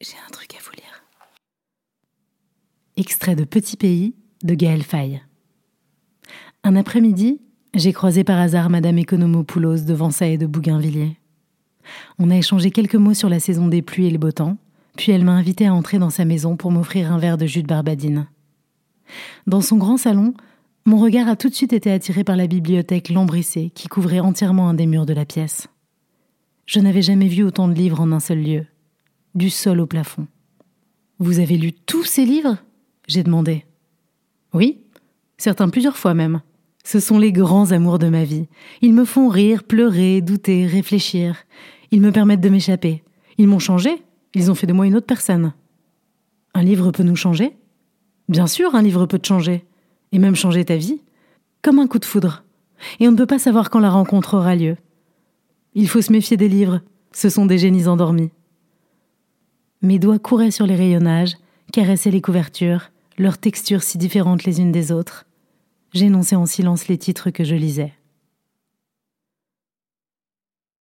J'ai un truc à vous lire. Extrait de Petit Pays de Gaël Faye. Un après-midi, j'ai croisé par hasard Madame Economopoulos devant ça et de Bougainvilliers. On a échangé quelques mots sur la saison des pluies et le beau temps, puis elle m'a invité à entrer dans sa maison pour m'offrir un verre de jus de barbadine. Dans son grand salon, mon regard a tout de suite été attiré par la bibliothèque lambrissée qui couvrait entièrement un des murs de la pièce. Je n'avais jamais vu autant de livres en un seul lieu du sol au plafond. Vous avez lu tous ces livres? J'ai demandé. Oui, certains plusieurs fois même. Ce sont les grands amours de ma vie. Ils me font rire, pleurer, douter, réfléchir. Ils me permettent de m'échapper. Ils m'ont changé. Ils ont fait de moi une autre personne. Un livre peut nous changer? Bien sûr, un livre peut te changer. Et même changer ta vie. Comme un coup de foudre. Et on ne peut pas savoir quand la rencontre aura lieu. Il faut se méfier des livres. Ce sont des génies endormis. Mes doigts couraient sur les rayonnages, caressaient les couvertures, leurs textures si différentes les unes des autres. J'énonçais en silence les titres que je lisais.